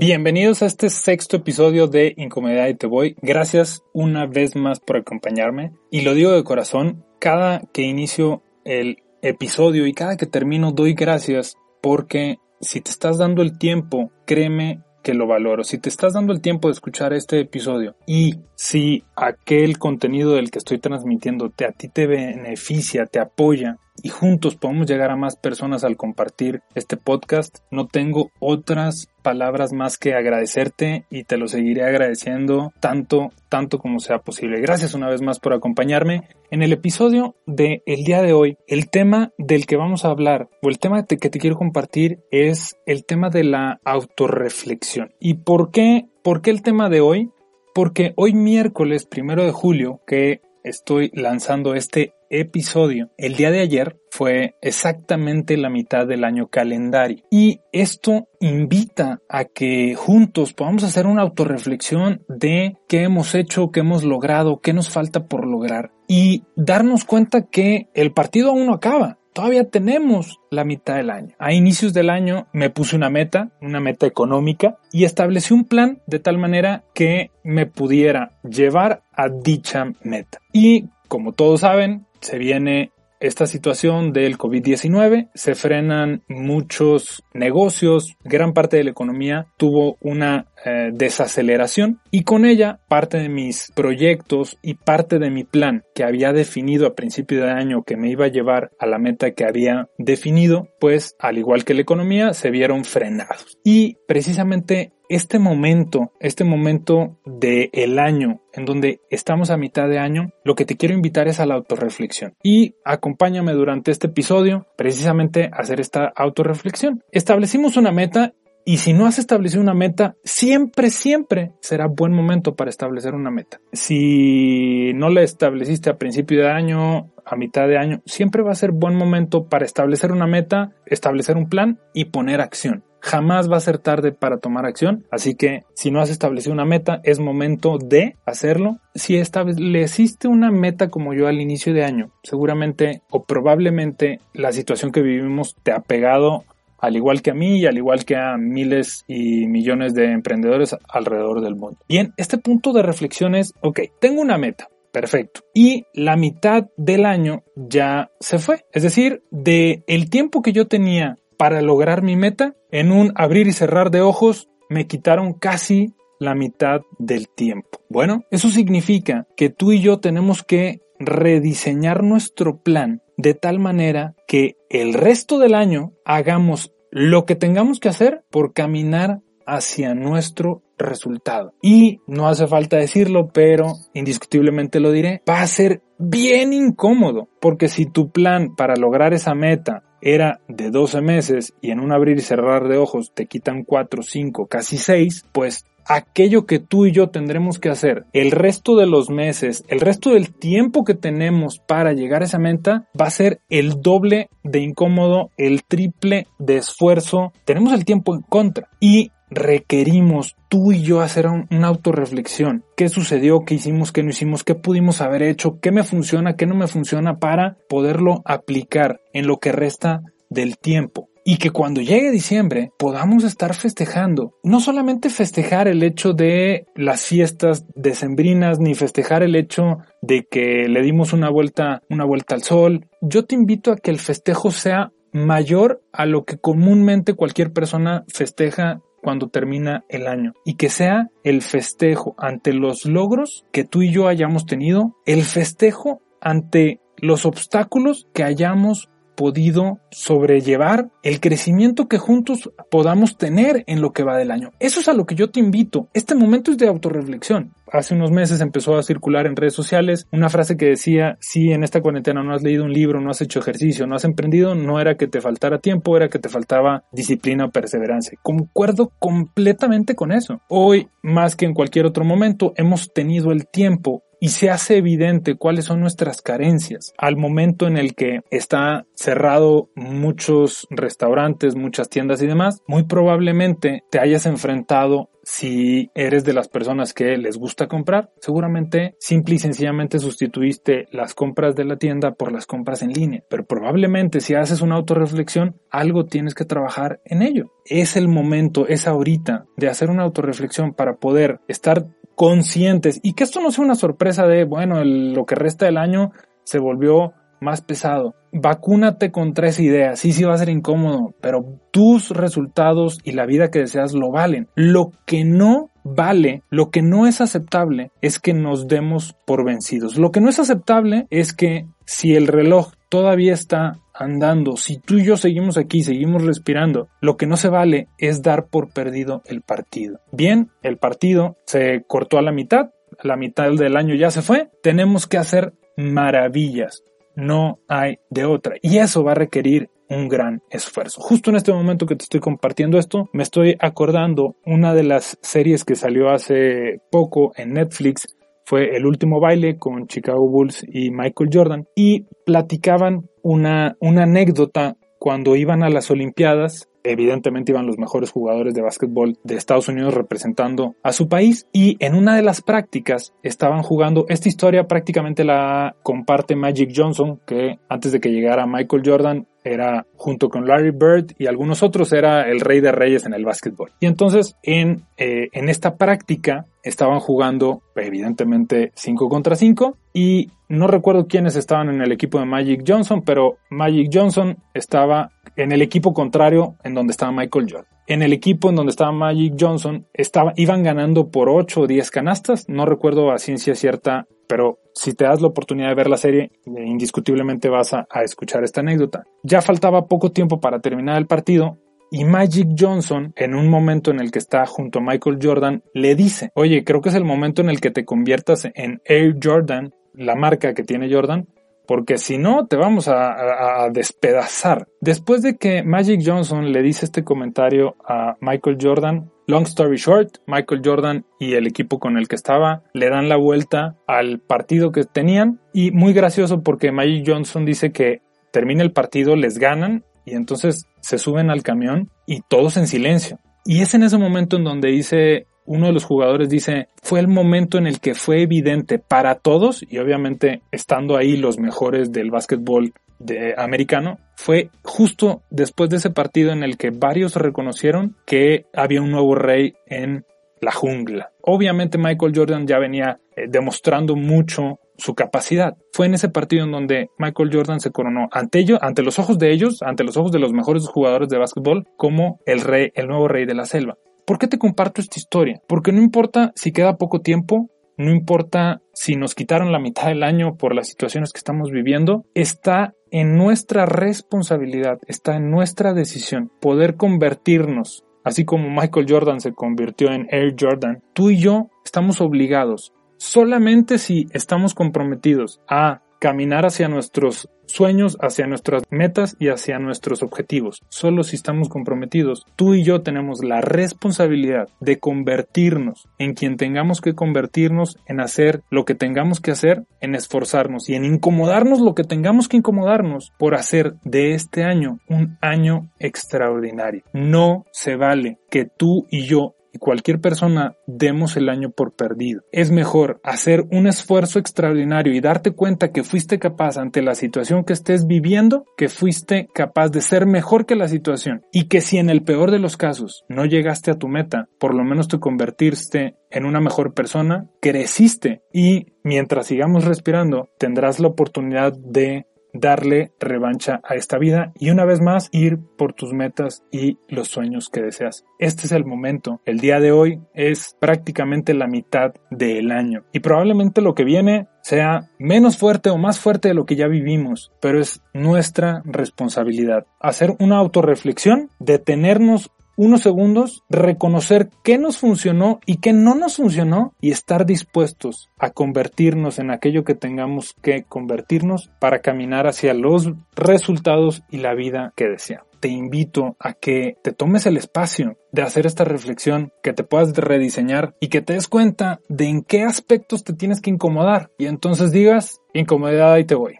Bienvenidos a este sexto episodio de Incomodidad y Te Voy. Gracias una vez más por acompañarme. Y lo digo de corazón, cada que inicio el episodio y cada que termino doy gracias porque si te estás dando el tiempo, créeme que lo valoro. Si te estás dando el tiempo de escuchar este episodio y si aquel contenido del que estoy transmitiendo te, a ti te beneficia, te apoya y juntos podemos llegar a más personas al compartir este podcast, no tengo otras palabras más que agradecerte y te lo seguiré agradeciendo tanto, tanto como sea posible. Gracias una vez más por acompañarme. En el episodio de el día de hoy, el tema del que vamos a hablar o el tema que te quiero compartir es el tema de la autorreflexión. ¿Y por qué? ¿Por qué el tema de hoy? Porque hoy miércoles primero de julio, que estoy lanzando este episodio. El día de ayer fue exactamente la mitad del año calendario y esto invita a que juntos podamos hacer una autorreflexión de qué hemos hecho, qué hemos logrado, qué nos falta por lograr y darnos cuenta que el partido aún no acaba. Todavía tenemos la mitad del año. A inicios del año me puse una meta, una meta económica, y establecí un plan de tal manera que me pudiera llevar a dicha meta. Y como todos saben, se viene esta situación del COVID-19, se frenan muchos negocios, gran parte de la economía tuvo una eh, desaceleración y con ella parte de mis proyectos y parte de mi plan que había definido a principio de año que me iba a llevar a la meta que había definido, pues al igual que la economía se vieron frenados. Y precisamente este momento, este momento del el año en donde estamos a mitad de año, lo que te quiero invitar es a la autorreflexión. Y acompáñame durante este episodio precisamente a hacer esta autorreflexión. Establecimos una meta y si no has establecido una meta, siempre, siempre será buen momento para establecer una meta. Si no la estableciste a principio de año, a mitad de año, siempre va a ser buen momento para establecer una meta, establecer un plan y poner acción. Jamás va a ser tarde para tomar acción, así que si no has establecido una meta, es momento de hacerlo. Si estableciste una meta como yo al inicio de año, seguramente o probablemente la situación que vivimos te ha pegado al igual que a mí y al igual que a miles y millones de emprendedores alrededor del mundo. Bien, este punto de reflexión es, ok, tengo una meta, Perfecto. Y la mitad del año ya se fue. Es decir, de el tiempo que yo tenía para lograr mi meta, en un abrir y cerrar de ojos me quitaron casi la mitad del tiempo. Bueno, eso significa que tú y yo tenemos que rediseñar nuestro plan de tal manera que el resto del año hagamos lo que tengamos que hacer por caminar hacia nuestro resultado. Y no hace falta decirlo, pero indiscutiblemente lo diré, va a ser bien incómodo, porque si tu plan para lograr esa meta era de 12 meses y en un abrir y cerrar de ojos te quitan 4, 5, casi 6, pues aquello que tú y yo tendremos que hacer el resto de los meses, el resto del tiempo que tenemos para llegar a esa meta va a ser el doble de incómodo, el triple de esfuerzo. Tenemos el tiempo en contra y requerimos tú y yo hacer una autorreflexión. ¿Qué sucedió? ¿Qué hicimos? ¿Qué no hicimos? ¿Qué pudimos haber hecho? ¿Qué me funciona? ¿Qué no me funciona? Para poderlo aplicar en lo que resta del tiempo. Y que cuando llegue diciembre podamos estar festejando. No solamente festejar el hecho de las fiestas decembrinas, ni festejar el hecho de que le dimos una vuelta, una vuelta al sol. Yo te invito a que el festejo sea mayor a lo que comúnmente cualquier persona festeja cuando termina el año y que sea el festejo ante los logros que tú y yo hayamos tenido, el festejo ante los obstáculos que hayamos podido sobrellevar el crecimiento que juntos podamos tener en lo que va del año. Eso es a lo que yo te invito. Este momento es de autorreflexión. Hace unos meses empezó a circular en redes sociales una frase que decía, si en esta cuarentena no has leído un libro, no has hecho ejercicio, no has emprendido, no era que te faltara tiempo, era que te faltaba disciplina o perseverancia. Concuerdo completamente con eso. Hoy, más que en cualquier otro momento, hemos tenido el tiempo y se hace evidente cuáles son nuestras carencias al momento en el que está cerrado muchos restaurantes, muchas tiendas y demás, muy probablemente te hayas enfrentado si eres de las personas que les gusta comprar, seguramente simple y sencillamente sustituiste las compras de la tienda por las compras en línea. Pero probablemente si haces una autorreflexión, algo tienes que trabajar en ello. Es el momento, es ahorita de hacer una autorreflexión para poder estar conscientes y que esto no sea una sorpresa de, bueno, lo que resta del año se volvió más pesado. Vacúnate contra esa idea. Sí, sí va a ser incómodo, pero tus resultados y la vida que deseas lo valen. Lo que no vale, lo que no es aceptable es que nos demos por vencidos. Lo que no es aceptable es que si el reloj todavía está andando, si tú y yo seguimos aquí, seguimos respirando, lo que no se vale es dar por perdido el partido. Bien, el partido se cortó a la mitad, la mitad del año ya se fue, tenemos que hacer maravillas no hay de otra. Y eso va a requerir un gran esfuerzo. Justo en este momento que te estoy compartiendo esto, me estoy acordando una de las series que salió hace poco en Netflix fue El último baile con Chicago Bulls y Michael Jordan y platicaban una, una anécdota cuando iban a las Olimpiadas. Evidentemente iban los mejores jugadores de básquetbol de Estados Unidos representando a su país y en una de las prácticas estaban jugando, esta historia prácticamente la comparte Magic Johnson que antes de que llegara Michael Jordan era junto con Larry Bird y algunos otros era el rey de reyes en el básquetbol. Y entonces en, eh, en esta práctica estaban jugando evidentemente 5 contra 5 y no recuerdo quiénes estaban en el equipo de Magic Johnson, pero Magic Johnson estaba en el equipo contrario en donde estaba Michael Jordan. En el equipo en donde estaba Magic Johnson estaba, iban ganando por 8 o 10 canastas, no recuerdo a ciencia cierta, pero si te das la oportunidad de ver la serie, indiscutiblemente vas a, a escuchar esta anécdota. Ya faltaba poco tiempo para terminar el partido y Magic Johnson, en un momento en el que está junto a Michael Jordan, le dice, oye, creo que es el momento en el que te conviertas en Air Jordan, la marca que tiene Jordan, porque si no te vamos a, despedazar. Después de que Magic Johnson le dice este comentario a Michael Jordan, long story short, Michael Jordan y el equipo con el que estaba le dan la vuelta al partido que tenían y muy gracioso porque Magic Johnson dice que termina el partido, les ganan y entonces se suben al camión y todos en silencio. Y es en ese momento en donde dice uno de los jugadores dice, fue el momento en el que fue evidente para todos, y obviamente estando ahí los mejores del básquetbol de americano, fue justo después de ese partido en el que varios reconocieron que había un nuevo rey en la jungla. Obviamente Michael Jordan ya venía eh, demostrando mucho su capacidad. Fue en ese partido en donde Michael Jordan se coronó ante ellos, ante los ojos de ellos, ante los ojos de los mejores jugadores de básquetbol, como el rey, el nuevo rey de la selva. ¿Por qué te comparto esta historia? Porque no importa si queda poco tiempo, no importa si nos quitaron la mitad del año por las situaciones que estamos viviendo, está en nuestra responsabilidad, está en nuestra decisión poder convertirnos, así como Michael Jordan se convirtió en Air Jordan, tú y yo estamos obligados, solamente si estamos comprometidos a caminar hacia nuestros sueños, hacia nuestras metas y hacia nuestros objetivos. Solo si estamos comprometidos, tú y yo tenemos la responsabilidad de convertirnos en quien tengamos que convertirnos, en hacer lo que tengamos que hacer, en esforzarnos y en incomodarnos lo que tengamos que incomodarnos por hacer de este año un año extraordinario. No se vale que tú y yo y cualquier persona demos el año por perdido. Es mejor hacer un esfuerzo extraordinario y darte cuenta que fuiste capaz ante la situación que estés viviendo, que fuiste capaz de ser mejor que la situación y que si en el peor de los casos no llegaste a tu meta, por lo menos te convertiste en una mejor persona, creciste y mientras sigamos respirando tendrás la oportunidad de darle revancha a esta vida y una vez más ir por tus metas y los sueños que deseas. Este es el momento. El día de hoy es prácticamente la mitad del año y probablemente lo que viene sea menos fuerte o más fuerte de lo que ya vivimos, pero es nuestra responsabilidad. Hacer una autorreflexión, detenernos unos segundos, reconocer qué nos funcionó y qué no nos funcionó y estar dispuestos a convertirnos en aquello que tengamos que convertirnos para caminar hacia los resultados y la vida que deseamos te invito a que te tomes el espacio de hacer esta reflexión, que te puedas rediseñar y que te des cuenta de en qué aspectos te tienes que incomodar y entonces digas, incomodidad y te voy.